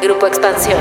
Grupo Expansión.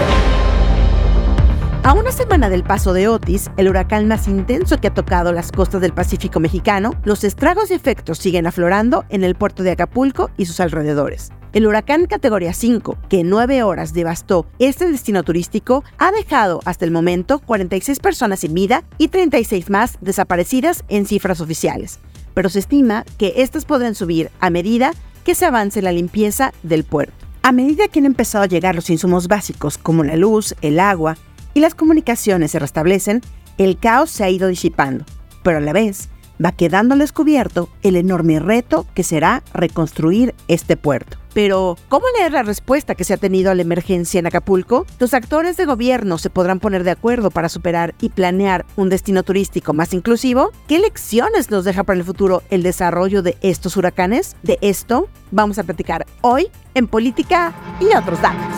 A una semana del paso de Otis, el huracán más intenso que ha tocado las costas del Pacífico mexicano, los estragos y efectos siguen aflorando en el puerto de Acapulco y sus alrededores. El huracán categoría 5, que en nueve horas devastó este destino turístico, ha dejado hasta el momento 46 personas sin vida y 36 más desaparecidas en cifras oficiales. Pero se estima que estas podrán subir a medida que se avance la limpieza del puerto. A medida que han empezado a llegar los insumos básicos como la luz, el agua y las comunicaciones se restablecen, el caos se ha ido disipando, pero a la vez va quedando al descubierto el enorme reto que será reconstruir este puerto. Pero, ¿cómo leer la respuesta que se ha tenido a la emergencia en Acapulco? Los actores de gobierno se podrán poner de acuerdo para superar y planear un destino turístico más inclusivo. ¿Qué lecciones nos deja para el futuro el desarrollo de estos huracanes? De esto vamos a platicar hoy en Política y otros datos.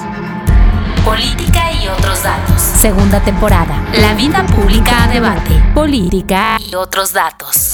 Política y otros datos. Segunda temporada. La vida pública a debate. Política y otros datos.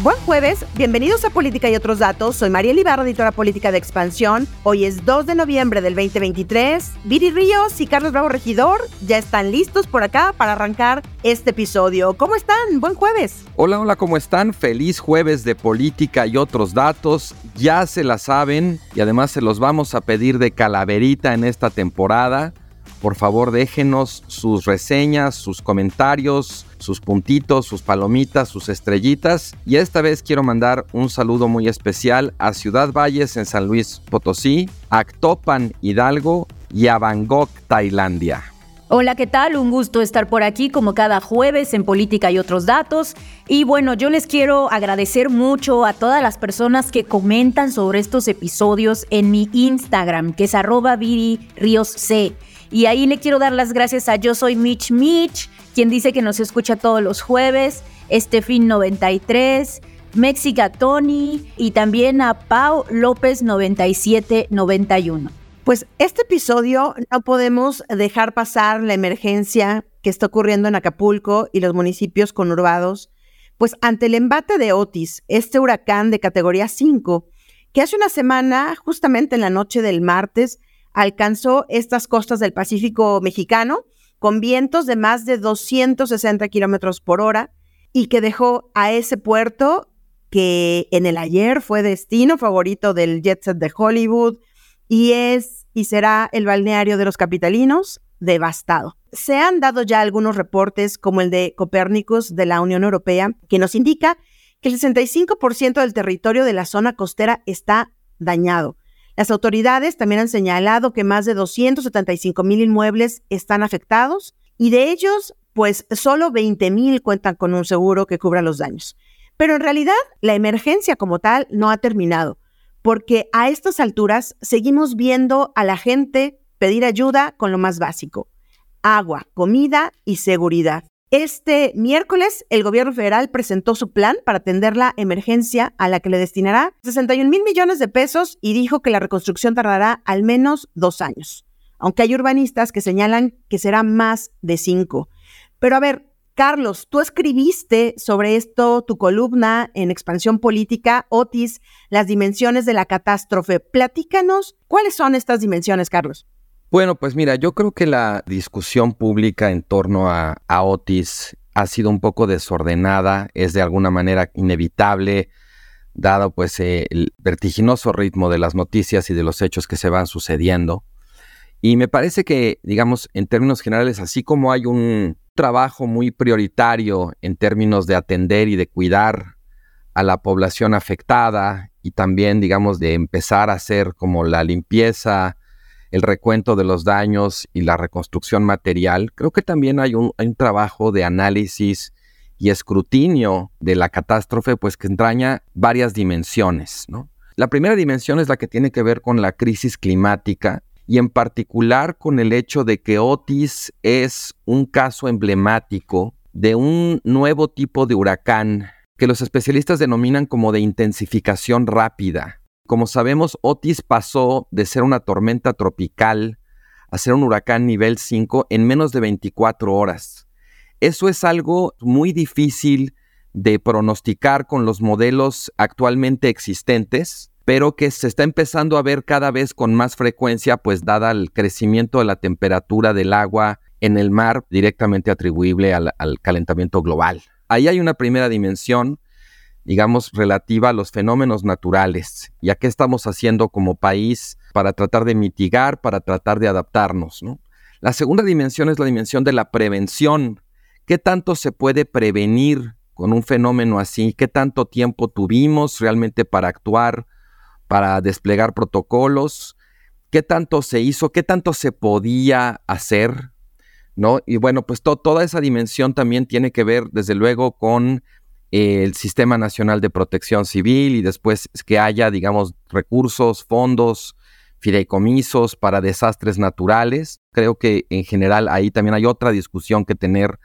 Buen jueves, bienvenidos a Política y otros datos. Soy María Libarra, editora política de Expansión. Hoy es 2 de noviembre del 2023. Viri Ríos y Carlos Bravo Regidor ya están listos por acá para arrancar este episodio. ¿Cómo están? Buen jueves. Hola, hola, ¿cómo están? Feliz jueves de Política y otros datos. Ya se la saben y además se los vamos a pedir de calaverita en esta temporada. Por favor, déjenos sus reseñas, sus comentarios, sus puntitos, sus palomitas, sus estrellitas. Y esta vez quiero mandar un saludo muy especial a Ciudad Valles en San Luis Potosí, a Actopan Hidalgo y a Bangkok, Tailandia. Hola, ¿qué tal? Un gusto estar por aquí como cada jueves en Política y otros datos. Y bueno, yo les quiero agradecer mucho a todas las personas que comentan sobre estos episodios en mi Instagram, que es arroba C. Y ahí le quiero dar las gracias a Yo Soy Mitch Mitch, quien dice que nos escucha todos los jueves, Estefin93, Mexica Tony y también a Pau López 9791. Pues este episodio no podemos dejar pasar la emergencia que está ocurriendo en Acapulco y los municipios conurbados, pues ante el embate de Otis, este huracán de categoría 5, que hace una semana, justamente en la noche del martes, alcanzó estas costas del Pacífico mexicano con vientos de más de 260 kilómetros por hora y que dejó a ese puerto que en el ayer fue destino favorito del jet set de Hollywood y es y será el balneario de los capitalinos devastado. Se han dado ya algunos reportes como el de Copérnicus de la Unión Europea que nos indica que el 65% del territorio de la zona costera está dañado las autoridades también han señalado que más de 275 mil inmuebles están afectados y de ellos, pues solo 20 mil cuentan con un seguro que cubra los daños. Pero en realidad, la emergencia como tal no ha terminado, porque a estas alturas seguimos viendo a la gente pedir ayuda con lo más básico, agua, comida y seguridad. Este miércoles, el gobierno federal presentó su plan para atender la emergencia a la que le destinará 61 mil millones de pesos y dijo que la reconstrucción tardará al menos dos años, aunque hay urbanistas que señalan que será más de cinco. Pero a ver, Carlos, tú escribiste sobre esto tu columna en Expansión Política, Otis, las dimensiones de la catástrofe. Platícanos, ¿cuáles son estas dimensiones, Carlos? Bueno, pues mira, yo creo que la discusión pública en torno a, Otis ha sido un poco desordenada, es de alguna manera inevitable, dado pues eh, el vertiginoso ritmo de las noticias y de los hechos que se van sucediendo. Y me parece que, digamos, en términos generales, así como hay un trabajo muy prioritario en términos de atender y de cuidar a la población afectada y también, digamos, de empezar a hacer como la limpieza el recuento de los daños y la reconstrucción material, creo que también hay un, trabajo de análisis y escrutinio de la catástrofe, pues que entraña varias dimensiones. La primera dimensión es la que tiene que ver con la crisis climática y en particular con el hecho de que Otis es un caso emblemático de un nuevo tipo de huracán que los especialistas denominan como de intensificación rápida. Como sabemos, Otis pasó de ser una tormenta tropical a ser un huracán nivel 5 en menos de 24 horas. Eso es algo muy difícil de pronosticar con los modelos actualmente existentes, pero que se está empezando a ver cada vez con más frecuencia, pues dada el crecimiento de la temperatura del agua en el mar directamente atribuible al, al calentamiento global. Ahí hay una primera dimensión, digamos, relativa a los fenómenos naturales y a qué estamos haciendo como país para tratar de mitigar, para tratar de adaptarnos. ¿no? La segunda dimensión es la dimensión de la prevención. ¿Qué tanto se puede prevenir con un fenómeno así? ¿Qué tanto tiempo tuvimos realmente para actuar? para desplegar protocolos, qué tanto se hizo, qué tanto se podía hacer, ¿no? Y bueno, pues toda esa dimensión también tiene que ver, desde luego, con el Sistema Nacional de Protección Civil y después que haya, digamos, recursos, fondos, fideicomisos para desastres naturales. Creo que en general ahí también hay otra discusión que tener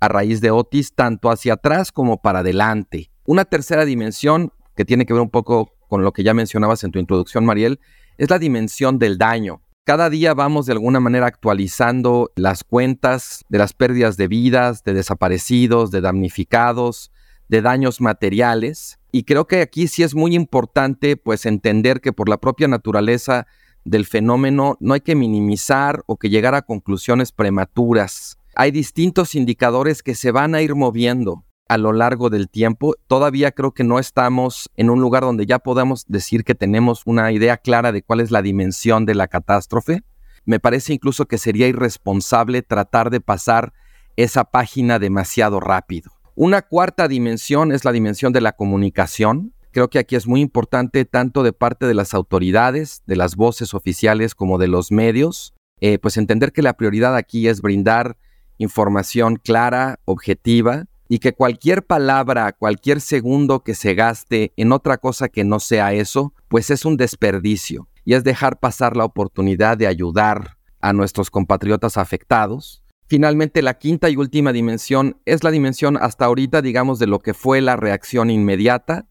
a raíz de Otis, tanto hacia atrás como para adelante. Una tercera dimensión que tiene que ver un poco con lo que ya mencionabas en tu introducción, Mariel, es la dimensión del daño. Cada día vamos de alguna manera actualizando las cuentas de las pérdidas de vidas, de desaparecidos, de damnificados, de daños materiales. Y creo que aquí sí es muy importante pues entender que por la propia naturaleza del fenómeno no hay que minimizar o que llegar a conclusiones prematuras. Hay distintos indicadores que se van a ir moviendo a lo largo del tiempo. Todavía creo que no estamos en un lugar donde ya podamos decir que tenemos una idea clara de cuál es la dimensión de la catástrofe. Me parece incluso que sería irresponsable tratar de pasar esa página demasiado rápido. Una cuarta dimensión es la dimensión de la comunicación. Creo que aquí es muy importante tanto de parte de las autoridades, de las voces oficiales como de los medios, eh, pues entender que la prioridad aquí es brindar información clara, objetiva, y que cualquier palabra, cualquier segundo que se gaste en otra cosa que no sea eso, pues es un desperdicio y es dejar pasar la oportunidad de ayudar a nuestros compatriotas afectados. Finalmente, la quinta y última dimensión es la dimensión hasta ahorita, digamos, de lo que fue la reacción inmediata.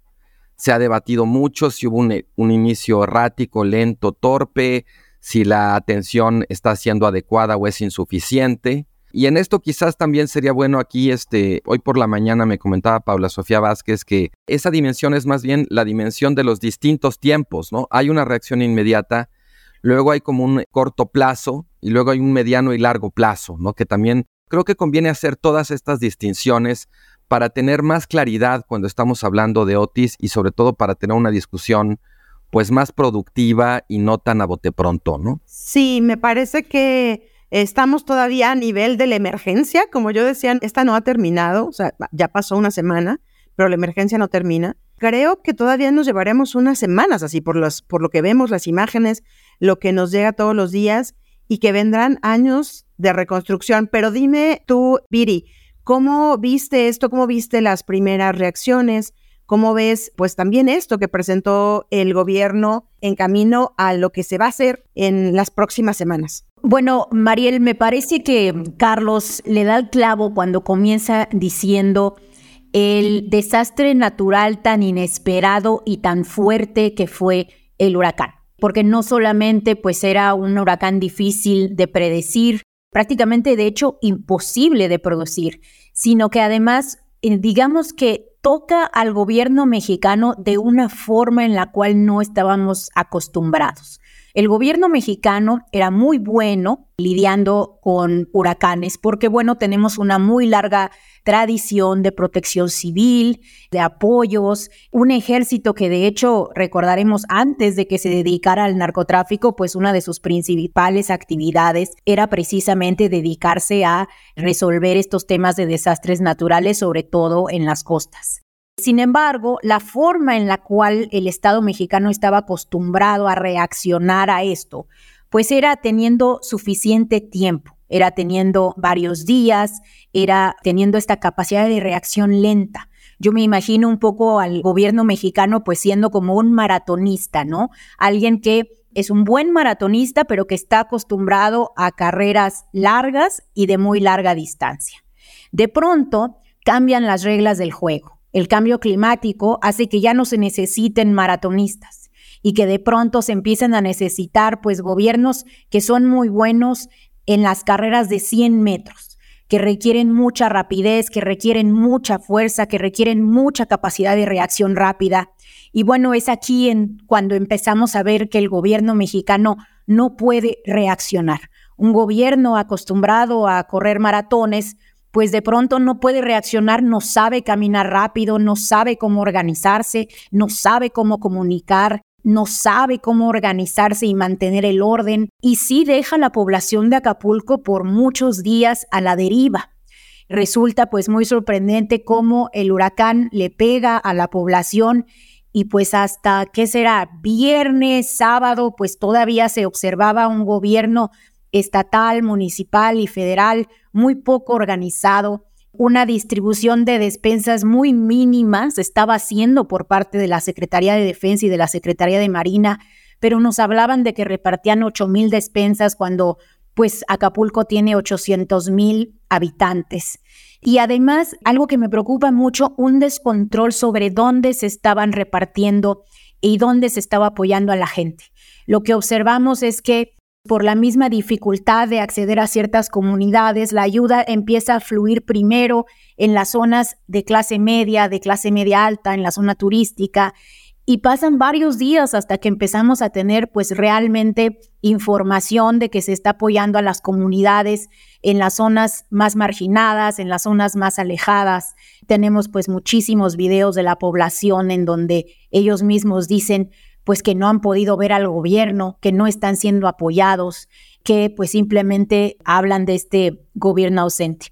Se ha debatido mucho si hubo un, un inicio errático, lento, torpe, si la atención está siendo adecuada o es insuficiente. Y en esto quizás también sería bueno aquí, este, hoy por la mañana me comentaba Paula Sofía Vázquez que esa dimensión es más bien la dimensión de los distintos tiempos, ¿no? Hay una reacción inmediata, luego hay como un corto plazo y luego hay un mediano y largo plazo, ¿no? Que también creo que conviene hacer todas estas distinciones para tener más claridad cuando estamos hablando de Otis y sobre todo para tener una discusión pues más productiva y no tan a bote pronto, ¿no? Sí, me parece que Estamos todavía a nivel de la emergencia, como yo decía, esta no ha terminado, o sea, ya pasó una semana, pero la emergencia no termina. Creo que todavía nos llevaremos unas semanas así por, por lo que vemos, las imágenes, lo que nos llega todos los días y que vendrán años de reconstrucción. Pero dime tú, Viri, ¿cómo viste esto? ¿Cómo viste las primeras reacciones? ¿Cómo ves, pues también esto que presentó el gobierno en camino a lo que se va a hacer en las próximas semanas? Bueno, Mariel, me parece que Carlos le da el clavo cuando comienza diciendo el desastre natural tan inesperado y tan fuerte que fue el huracán. Porque no solamente pues era un huracán difícil de predecir, prácticamente de hecho imposible de producir, sino que además eh, digamos que toca al gobierno mexicano de una forma en la cual no estábamos acostumbrados. El gobierno mexicano era muy bueno lidiando con huracanes porque, bueno, tenemos una muy larga tradición de protección civil, de apoyos, un ejército que de hecho recordaremos antes de que se dedicara al narcotráfico, pues una de sus principales actividades era precisamente dedicarse a resolver estos temas de desastres naturales, sobre todo en las costas. Sin embargo, la forma en la cual el Estado mexicano estaba acostumbrado a reaccionar a esto, pues era teniendo suficiente tiempo, era teniendo varios días, era teniendo esta capacidad de reacción lenta. Yo me imagino un poco al gobierno mexicano pues siendo como un maratonista, ¿no? Alguien que es un buen maratonista, pero que está acostumbrado a carreras largas y de muy larga distancia. De pronto cambian las reglas del juego el cambio climático hace que ya no se necesiten maratonistas y que de pronto se empiecen a necesitar pues gobiernos que son muy buenos en las carreras de 100 metros, que requieren mucha rapidez, que requieren mucha fuerza, que requieren mucha capacidad de reacción rápida. Y bueno, es aquí cuando empezamos a ver que el gobierno mexicano no puede reaccionar. Un gobierno acostumbrado a correr maratones, pues de pronto no puede reaccionar, no sabe caminar rápido, no sabe cómo organizarse, no sabe cómo comunicar, no sabe cómo organizarse y mantener el orden y sí deja a la población de Acapulco por muchos días a la deriva. Resulta pues muy sorprendente cómo el huracán le pega a la población y pues hasta, ¿qué será? Viernes, sábado, pues todavía se observaba un gobierno estatal, municipal y federal muy poco organizado, una distribución de despensas muy mínima se estaba haciendo por parte de la Secretaría de Defensa y de la Secretaría de Marina, pero nos hablaban de que repartían 8 mil despensas cuando pues Acapulco tiene 800 mil habitantes. Y además, algo que me preocupa mucho, un descontrol sobre dónde se estaban repartiendo y dónde se estaba apoyando a la gente. Lo que observamos es que por la misma dificultad de acceder a ciertas comunidades, la ayuda empieza a fluir primero en las zonas de clase media, de clase media alta, en la zona turística, y pasan varios días hasta que empezamos a tener pues realmente información de que se está apoyando a las comunidades en las zonas más marginadas, en las zonas más alejadas. Tenemos pues muchísimos videos de la población en donde ellos mismos dicen, pues que no han podido ver al gobierno, que no están siendo apoyados, que pues simplemente hablan de este gobierno ausente.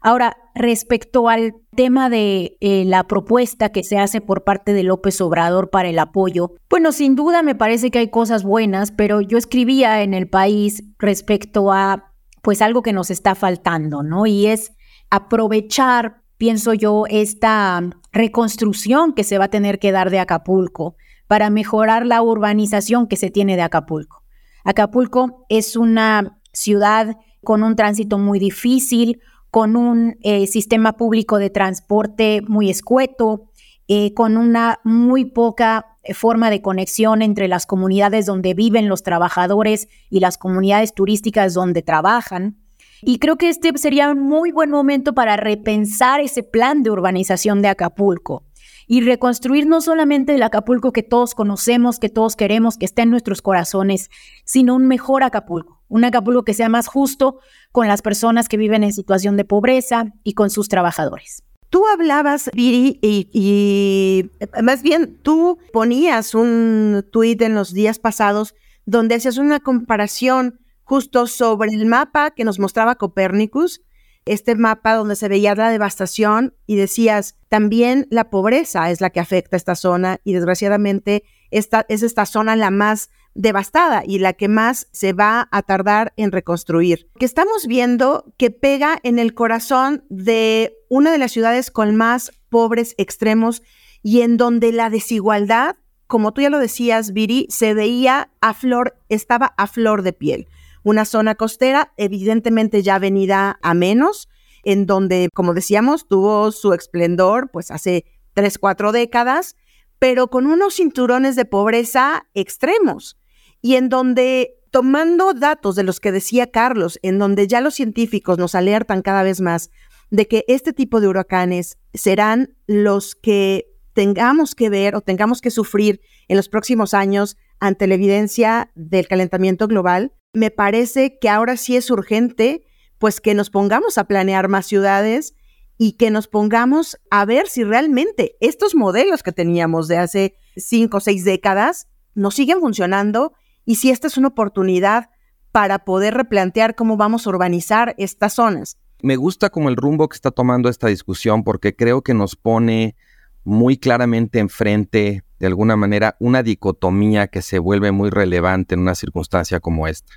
Ahora, respecto al tema de eh, la propuesta que se hace por parte de López Obrador para el apoyo, bueno, sin duda me parece que hay cosas buenas, pero yo escribía en el país respecto a pues algo que nos está faltando, ¿no? Y es aprovechar, pienso yo, esta reconstrucción que se va a tener que dar de Acapulco para mejorar la urbanización que se tiene de Acapulco. Acapulco es una ciudad con un tránsito muy difícil, con un eh, sistema público de transporte muy escueto, eh, con una muy poca eh, forma de conexión entre las comunidades donde viven los trabajadores y las comunidades turísticas donde trabajan. Y creo que este sería un muy buen momento para repensar ese plan de urbanización de Acapulco y reconstruir no solamente el Acapulco que todos conocemos, que todos queremos, que esté en nuestros corazones, sino un mejor Acapulco, un Acapulco que sea más justo con las personas que viven en situación de pobreza y con sus trabajadores. Tú hablabas, Viri, y, más bien tú ponías un tuit en los días pasados donde hacías una comparación justo sobre el mapa que nos mostraba Copérnicus este mapa donde se veía la devastación y decías, también la pobreza es la que afecta a esta zona y desgraciadamente esta, es esta zona la más devastada y la que más se va a tardar en reconstruir. Que estamos viendo que pega en el corazón de una de las ciudades con más pobres extremos y en donde la desigualdad, como tú ya lo decías, Viri, se veía a flor, estaba a flor de piel una zona costera, evidentemente ya venida a menos, en donde, como decíamos, tuvo su esplendor pues hace tres, cuatro décadas, pero con unos cinturones de pobreza extremos. Y en donde tomando datos de los que decía Carlos, en donde ya los científicos nos alertan cada vez más de que este tipo de huracanes serán los que tengamos que ver o tengamos que sufrir en los próximos años ante la evidencia del calentamiento global, me parece que ahora sí es urgente, pues que nos pongamos a planear más ciudades y que nos pongamos a ver si realmente estos modelos que teníamos de hace cinco o seis décadas nos siguen funcionando y si esta es una oportunidad para poder replantear cómo vamos a urbanizar estas zonas. Me gusta como el rumbo que está tomando esta discusión porque creo que nos pone muy claramente enfrente, de alguna manera, una dicotomía que se vuelve muy relevante en una circunstancia como esta.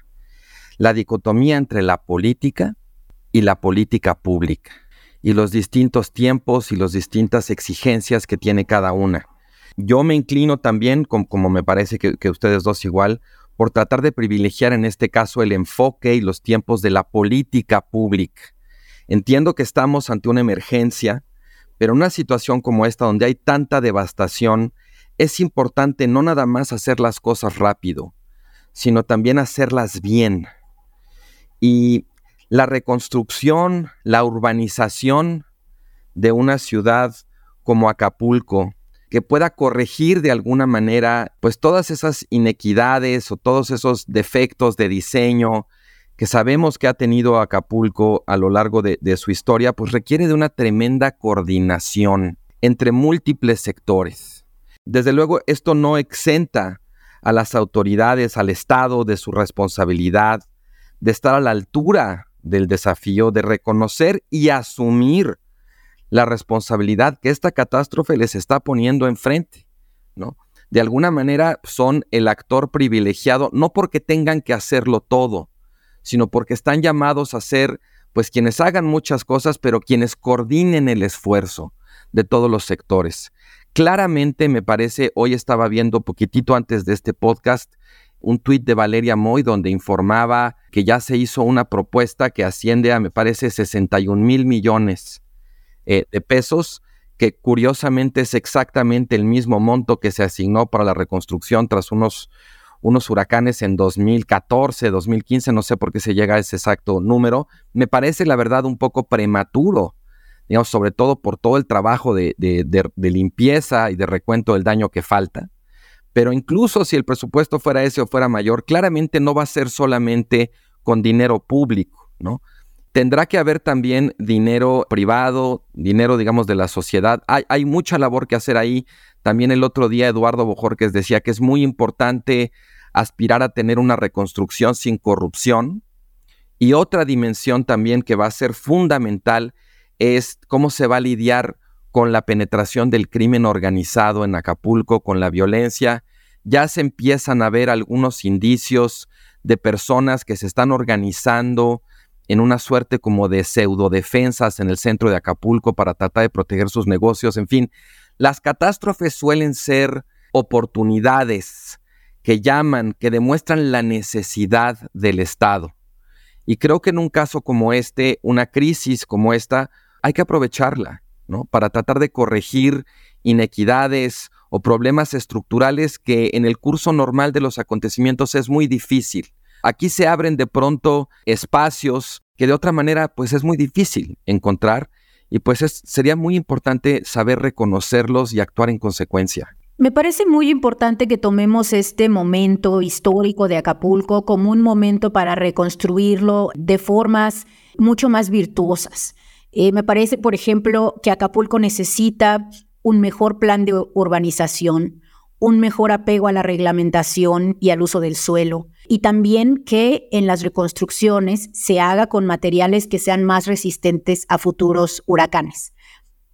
La dicotomía entre la política y la política pública, y los distintos tiempos y las distintas exigencias que tiene cada una. Yo me inclino también, como, me parece que, que ustedes dos igual, por tratar de privilegiar en este caso el enfoque y los tiempos de la política pública. Entiendo que estamos ante una emergencia, pero en una situación como esta, donde hay tanta devastación, es importante no nada más hacer las cosas rápido, sino también hacerlas bien. Y la reconstrucción, la urbanización de una ciudad como Acapulco, que pueda corregir de alguna manera pues todas esas inequidades o todos esos defectos de diseño que sabemos que ha tenido Acapulco a lo largo de, de su historia, pues requiere de una tremenda coordinación entre múltiples sectores. Desde luego, esto no exenta a las autoridades, al Estado de su responsabilidad, de estar a la altura del desafío de reconocer y asumir la responsabilidad que esta catástrofe les está poniendo enfrente, ¿no? De alguna manera son el actor privilegiado, no porque tengan que hacerlo todo, sino porque están llamados a ser, pues, quienes hagan muchas cosas, pero quienes coordinen el esfuerzo de todos los sectores. Claramente me parece, hoy estaba viendo poquitito antes de este podcast, un tuit de Valeria Moy donde informaba que ya se hizo una propuesta que asciende a, me parece, 61 mil millones eh, de pesos, que curiosamente es exactamente el mismo monto que se asignó para la reconstrucción tras unos, unos huracanes en 2014, 2015, no sé por qué se llega a ese exacto número. Me parece, la verdad, un poco prematuro, sobre todo por todo el trabajo de limpieza y de recuento del daño que falta. Pero incluso si el presupuesto fuera ese o fuera mayor, claramente no va a ser solamente con dinero público, ¿no? Tendrá que haber también dinero privado, dinero, digamos, de la sociedad. Hay, mucha labor que hacer ahí. También el otro día Eduardo Bojorques decía que es muy importante aspirar a tener una reconstrucción sin corrupción. Y otra dimensión también que va a ser fundamental es cómo se va a lidiar con la penetración del crimen organizado en Acapulco, con la violencia. Ya se empiezan a ver algunos indicios de personas que se están organizando en una suerte como de pseudodefensas en el centro de Acapulco para tratar de proteger sus negocios. En fin, las catástrofes suelen ser oportunidades que llaman, que demuestran la necesidad del Estado. Y creo que en un caso como este, una crisis como esta, hay que aprovecharla para tratar de corregir inequidades o problemas estructurales que en el curso normal de los acontecimientos es muy difícil. Aquí se abren de pronto espacios que de otra manera pues es muy difícil encontrar y pues sería muy importante saber reconocerlos y actuar en consecuencia. Me parece muy importante que tomemos este momento histórico de Acapulco como un momento para reconstruirlo de formas mucho más virtuosas. Eh, me parece, por ejemplo, que Acapulco necesita un mejor plan de urbanización, un mejor apego a la reglamentación y al uso del suelo, y también que en las reconstrucciones se haga con materiales que sean más resistentes a futuros huracanes.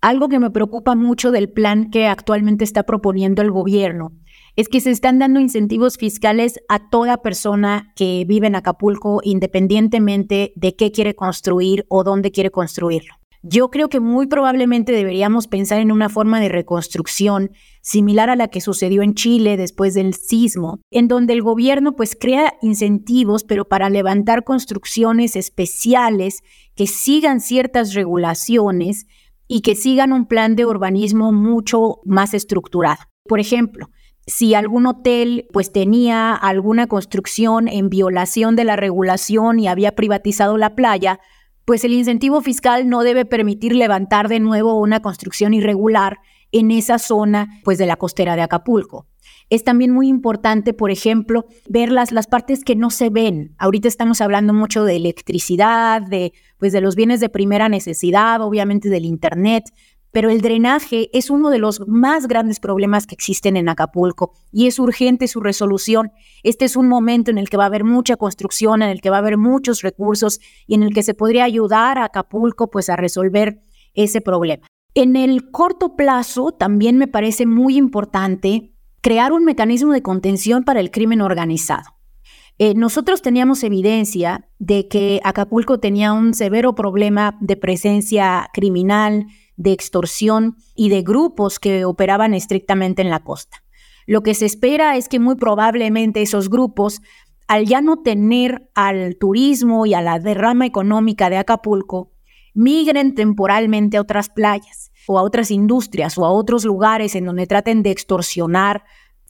Algo que me preocupa mucho del plan que actualmente está proponiendo el gobierno es que se están dando incentivos fiscales a toda persona que vive en Acapulco independientemente de qué quiere construir o dónde quiere construirlo. Yo creo que muy probablemente deberíamos pensar en una forma de reconstrucción similar a la que sucedió en Chile después del sismo, en donde el gobierno pues crea incentivos, pero para levantar construcciones especiales que sigan ciertas regulaciones y que sigan un plan de urbanismo mucho más estructurado. Por ejemplo, si algún hotel pues tenía alguna construcción en violación de la regulación y había privatizado la playa, pues el incentivo fiscal no debe permitir levantar de nuevo una construcción irregular en esa zona pues de la costera de Acapulco. Es también muy importante, por ejemplo, ver las, las partes que no se ven. Ahorita estamos hablando mucho de electricidad, de, pues de los bienes de primera necesidad, obviamente del Internet, pero el drenaje es uno de los más grandes problemas que existen en Acapulco y es urgente su resolución. Este es un momento en el que va a haber mucha construcción, en el que va a haber muchos recursos y en el que se podría ayudar a Acapulco pues a resolver ese problema. En el corto plazo también me parece muy importante crear un mecanismo de contención para el crimen organizado. Eh, nosotros teníamos evidencia de que Acapulco tenía un severo problema de presencia criminal, de extorsión y de grupos que operaban estrictamente en la costa. Lo que se espera es que muy probablemente esos grupos, al ya no tener al turismo y a la derrama económica de Acapulco, migren temporalmente a otras playas o a otras industrias o a otros lugares en donde traten de extorsionar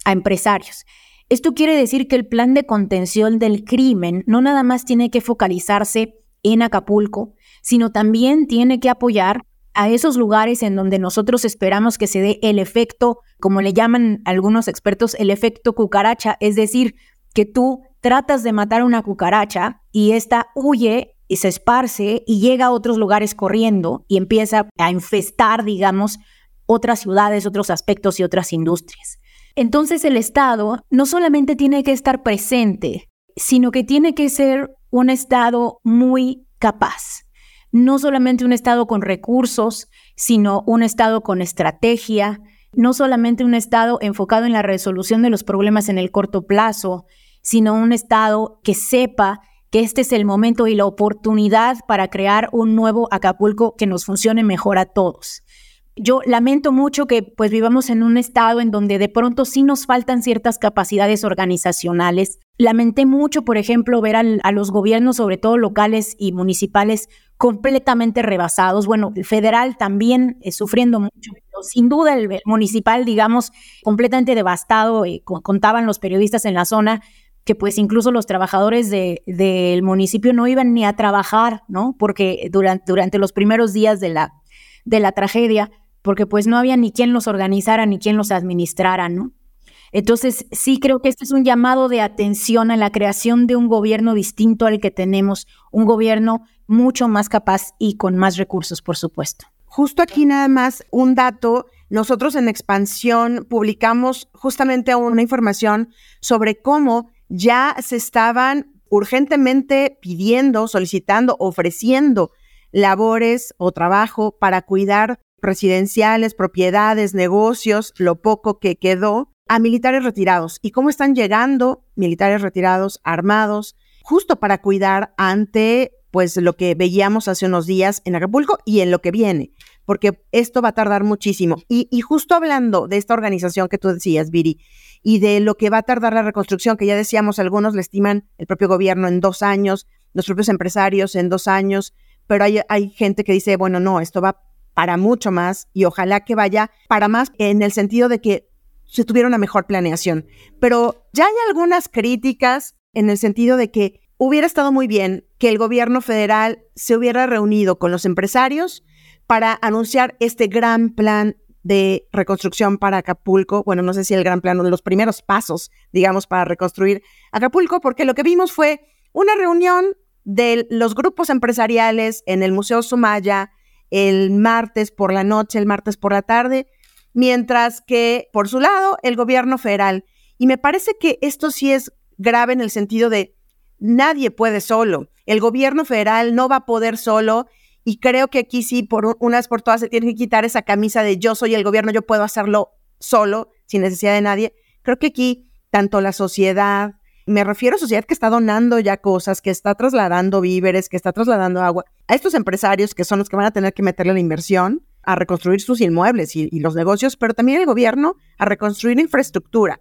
a empresarios. Esto quiere decir que el plan de contención del crimen no nada más tiene que focalizarse en Acapulco, sino también tiene que apoyar a esos lugares en donde nosotros esperamos que se dé el efecto, como le llaman algunos expertos, el efecto cucaracha, es decir, que tú tratas de matar una cucaracha y ésta huye y se esparce y llega a otros lugares corriendo y empieza a infestar, digamos, otras ciudades, otros aspectos y otras industrias. Entonces el Estado no solamente tiene que estar presente, sino que tiene que ser un Estado muy capaz no solamente un Estado con recursos, sino un Estado con estrategia, no solamente un Estado enfocado en la resolución de los problemas en el corto plazo, sino un Estado que sepa que este es el momento y la oportunidad para crear un nuevo Acapulco que nos funcione mejor a todos. Yo lamento mucho que pues vivamos en un estado en donde de pronto sí nos faltan ciertas capacidades organizacionales. Lamenté mucho, por ejemplo, ver a los gobiernos, sobre todo locales y municipales, completamente rebasados. Bueno, el federal también es sufriendo mucho, sin duda el, municipal, digamos, completamente devastado. Eh, contaban los periodistas en la zona que pues incluso los trabajadores del municipio no iban ni a trabajar, ¿no? Porque durante, durante los primeros días de la, de la tragedia, porque pues no había ni quien los organizara ni quien los administrara, ¿no? Entonces, sí creo que este es un llamado de atención a la creación de un gobierno distinto al que tenemos, un gobierno mucho más capaz y con más recursos, por supuesto. Justo aquí nada más un dato. Nosotros en Expansión publicamos justamente una información sobre cómo ya se estaban urgentemente pidiendo, solicitando, ofreciendo labores o trabajo para cuidar residenciales, propiedades, negocios, lo poco que quedó, a militares retirados. Y cómo están llegando militares retirados, armados, justo para cuidar ante pues lo que veíamos hace unos días en Acapulco y en lo que viene, porque esto va a tardar muchísimo. Y, y justo hablando de esta organización que tú decías, Viri, y de lo que va a tardar la reconstrucción, que ya decíamos, algunos le estiman el propio gobierno en dos años, los propios empresarios en dos años, pero hay, hay gente que dice, bueno, no, esto va para mucho más y ojalá que vaya para más en el sentido de que se tuviera una mejor planeación. Pero ya hay algunas críticas en el sentido de que hubiera estado muy bien que el gobierno federal se hubiera reunido con los empresarios para anunciar este gran plan de reconstrucción para Acapulco. Bueno, no sé si el gran plan, de los primeros pasos, digamos, para reconstruir Acapulco, porque lo que vimos fue una reunión de los grupos empresariales en el Museo Sumaya el martes por la noche, el martes por la tarde, mientras que, por su lado, el gobierno federal. Y me parece que esto sí es grave en el sentido de nadie puede solo. El gobierno federal no va a poder solo y creo que aquí sí, por unas por todas, se tiene que quitar esa camisa de yo soy el gobierno, yo puedo hacerlo solo, sin necesidad de nadie. Creo que aquí, tanto la sociedad, me refiero a sociedad que está donando ya cosas, que está trasladando víveres, que está trasladando agua, a estos empresarios que son los que van a tener que meterle la inversión a reconstruir sus inmuebles y, los negocios, pero también el gobierno a reconstruir infraestructura.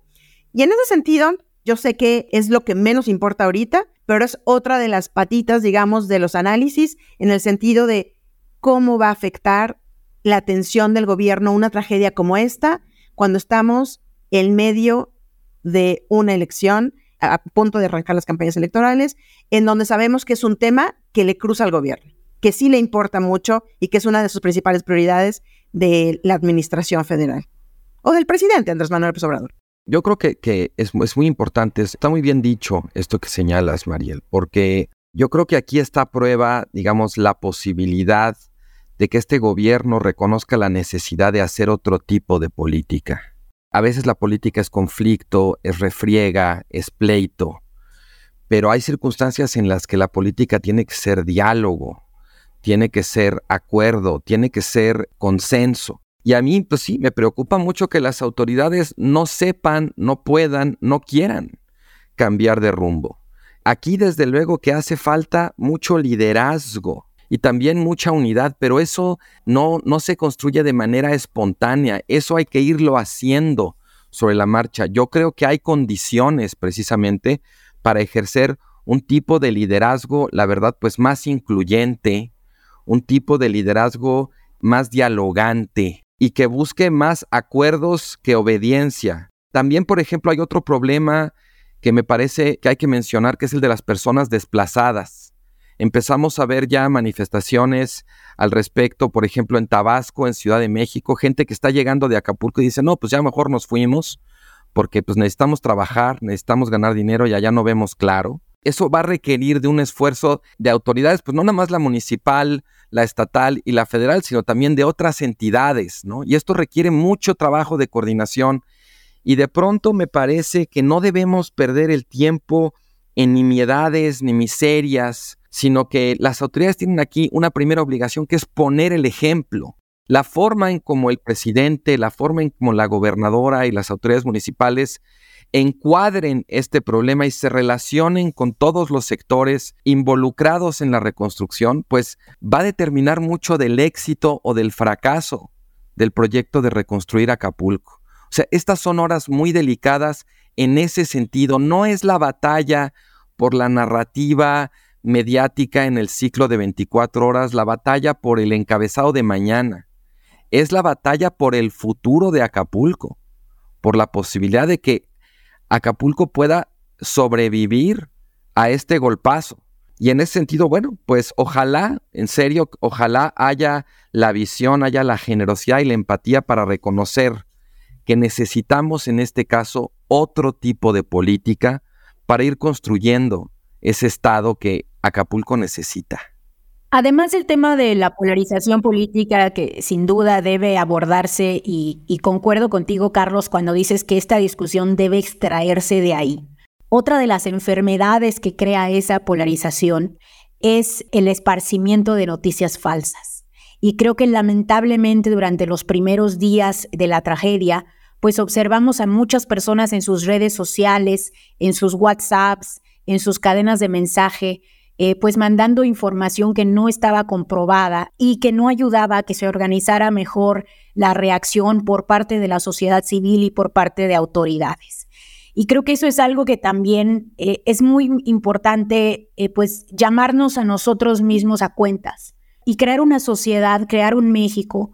Y en ese sentido, yo sé que es lo que menos importa ahorita, pero es otra de las patitas, digamos, de los análisis en el sentido de cómo va a afectar la atención del gobierno una tragedia como esta cuando estamos en medio de una elección a punto de arrancar las campañas electorales, en donde sabemos que es un tema que le cruza al gobierno, que sí le importa mucho y que es una de sus principales prioridades de la administración federal o del presidente Andrés Manuel López Obrador. Yo creo que, es, muy importante, está muy bien dicho esto que señalas, Mariel, porque yo creo que aquí está a prueba, digamos, la posibilidad de que este gobierno reconozca la necesidad de hacer otro tipo de política. A veces la política es conflicto, es refriega, es pleito, pero hay circunstancias en las que la política tiene que ser diálogo, tiene que ser acuerdo, tiene que ser consenso. Y a mí, pues sí, me preocupa mucho que las autoridades no sepan, no puedan, no quieran cambiar de rumbo. Aquí desde luego que hace falta mucho liderazgo y también mucha unidad, pero eso no, no se construye de manera espontánea, eso hay que irlo haciendo sobre la marcha. Yo creo que hay condiciones precisamente para ejercer un tipo de liderazgo, la verdad, pues más incluyente, un tipo de liderazgo más dialogante, y que busque más acuerdos que obediencia. También, por ejemplo, hay otro problema que me parece que hay que mencionar, que es el de las personas desplazadas. Empezamos a ver ya manifestaciones al respecto, por ejemplo, en Tabasco, en Ciudad de México, gente que está llegando de Acapulco y dice, no, pues ya mejor nos fuimos porque pues necesitamos trabajar, necesitamos ganar dinero y allá no vemos claro. Eso va a requerir de un esfuerzo de autoridades, pues no nada más la municipal, la estatal y la federal, sino también de otras entidades, ¿no? Y esto requiere mucho trabajo de coordinación y de pronto me parece que no debemos perder el tiempo en nimiedades ni miserias, sino que las autoridades tienen aquí una primera obligación que es poner el ejemplo. La forma en como el presidente, la forma en como la gobernadora y las autoridades municipales encuadren este problema y se relacionen con todos los sectores involucrados en la reconstrucción, pues va a determinar mucho del éxito o del fracaso del proyecto de reconstruir Acapulco. O sea, estas son horas muy delicadas en ese sentido. No es la batalla por la narrativa mediática en el ciclo de 24 horas, la batalla por el encabezado de mañana. Es la batalla por el futuro de Acapulco, por la posibilidad de que Acapulco pueda sobrevivir a este golpazo. Y en ese sentido, bueno, pues ojalá, en serio, ojalá haya la visión, haya la generosidad y la empatía para reconocer que necesitamos en este caso otro tipo de política para ir construyendo ese estado que Acapulco necesita. Además del tema de la polarización política que sin duda debe abordarse y, y, concuerdo contigo Carlos cuando dices que esta discusión debe extraerse de ahí. Otra de las enfermedades que crea esa polarización es el esparcimiento de noticias falsas. Y creo que lamentablemente durante los primeros días de la tragedia, pues observamos a muchas personas en sus redes sociales, en sus WhatsApps, en sus cadenas de mensaje, eh, pues mandando información que no estaba comprobada y que no ayudaba a que se organizara mejor la reacción por parte de la sociedad civil y por parte de autoridades. Y creo que eso es algo que también eh, es muy importante, eh, pues llamarnos a nosotros mismos a cuentas y crear una sociedad, crear un México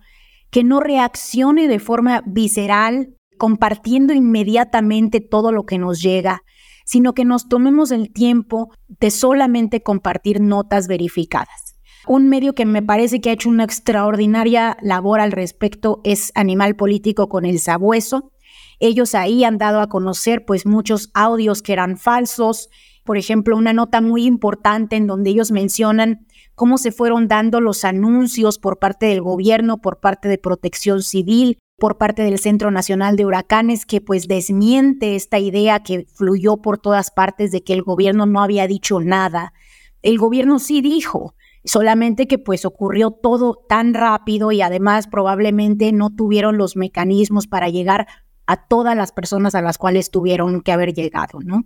que no reaccione de forma visceral, compartiendo inmediatamente todo lo que nos llega, sino que nos tomemos el tiempo de solamente compartir notas verificadas. Un medio que me parece que ha hecho una extraordinaria labor al respecto es Animal Político con el Sabueso. Ellos ahí han dado a conocer pues muchos audios que eran falsos. Por ejemplo, una nota muy importante en donde ellos mencionan cómo se fueron dando los anuncios por parte del gobierno, por parte de Protección Civil, por parte del Centro Nacional de Huracanes que pues desmiente esta idea que fluyó por todas partes de que el gobierno no había dicho nada. El gobierno sí dijo, solamente que pues ocurrió todo tan rápido y además probablemente no tuvieron los mecanismos para llegar a todas las personas a las cuales tuvieron que haber llegado, ¿no?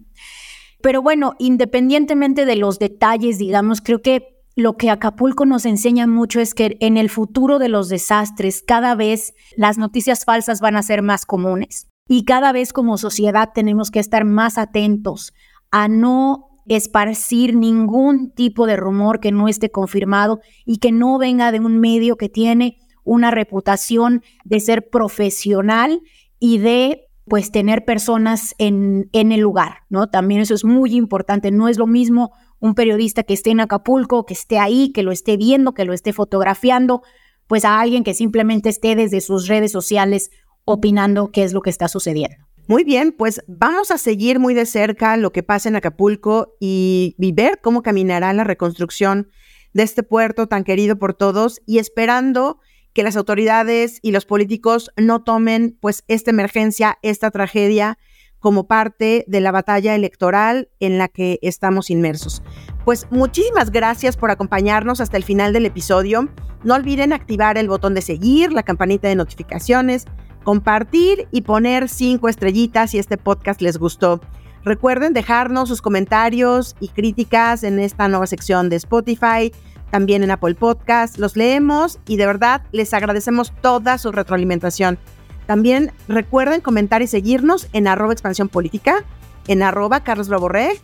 Pero bueno, independientemente de los detalles, digamos, creo que lo que Acapulco nos enseña mucho es que en el futuro de los desastres cada vez las noticias falsas van a ser más comunes y cada vez como sociedad tenemos que estar más atentos a no esparcir ningún tipo de rumor que no esté confirmado y que no venga de un medio que tiene una reputación de ser profesional y de pues tener personas en, en el lugar, ¿no? También eso es muy importante, no es lo mismo un periodista que esté en Acapulco, que esté ahí, que lo esté viendo, que lo esté fotografiando, pues a alguien que simplemente esté desde sus redes sociales opinando qué es lo que está sucediendo. Muy bien, pues vamos a seguir muy de cerca lo que pasa en Acapulco y, ver cómo caminará la reconstrucción de este puerto tan querido por todos y esperando que las autoridades y los políticos no tomen pues esta emergencia, esta tragedia como parte de la batalla electoral en la que estamos inmersos. Pues muchísimas gracias por acompañarnos hasta el final del episodio. No olviden activar el botón de seguir, la campanita de notificaciones, compartir y poner cinco estrellitas si este podcast les gustó. Recuerden dejarnos sus comentarios y críticas en esta nueva sección de Spotify, también en Apple Podcast. Los leemos y de verdad les agradecemos toda su retroalimentación. También recuerden comentar y seguirnos en arroba expansión política, en arroba Carlos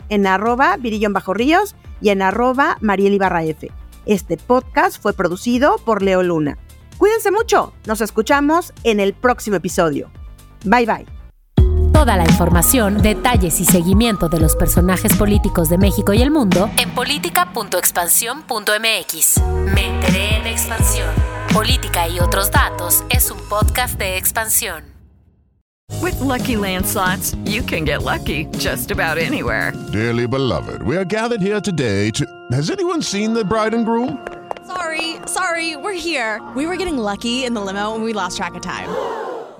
en arroba Bajo Ríos y en arroba Mariel. Este podcast fue producido por Leo Luna. Cuídense mucho, nos escuchamos en el próximo episodio. Bye bye. Toda la información, detalles y seguimiento de los personajes políticos de México y el mundo en política.expansión.mx. Me enteré en expansión. Política y otros datos es un podcast de expansión. With lucky landslots, you can get lucky just about anywhere. Dearly beloved, we are gathered here today to. Has anyone seen the bride and groom? Sorry, sorry, we're here. We were getting lucky in the limo and we lost track of time.